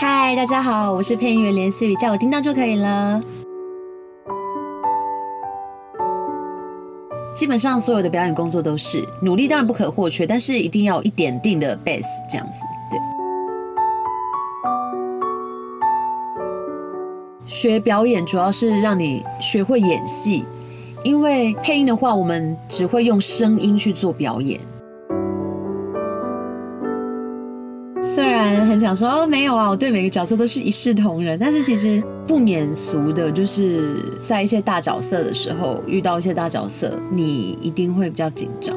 嗨，大家好，我是配音员连思雨，叫我叮当就可以了。基本上所有的表演工作都是努力，当然不可或缺，但是一定要一点定的 base 这样子。对，学表演主要是让你学会演戏，因为配音的话，我们只会用声音去做表演。虽然很想说哦，没有啊，我对每个角色都是一视同仁，但是其实不免俗的，就是在一些大角色的时候遇到一些大角色，你一定会比较紧张。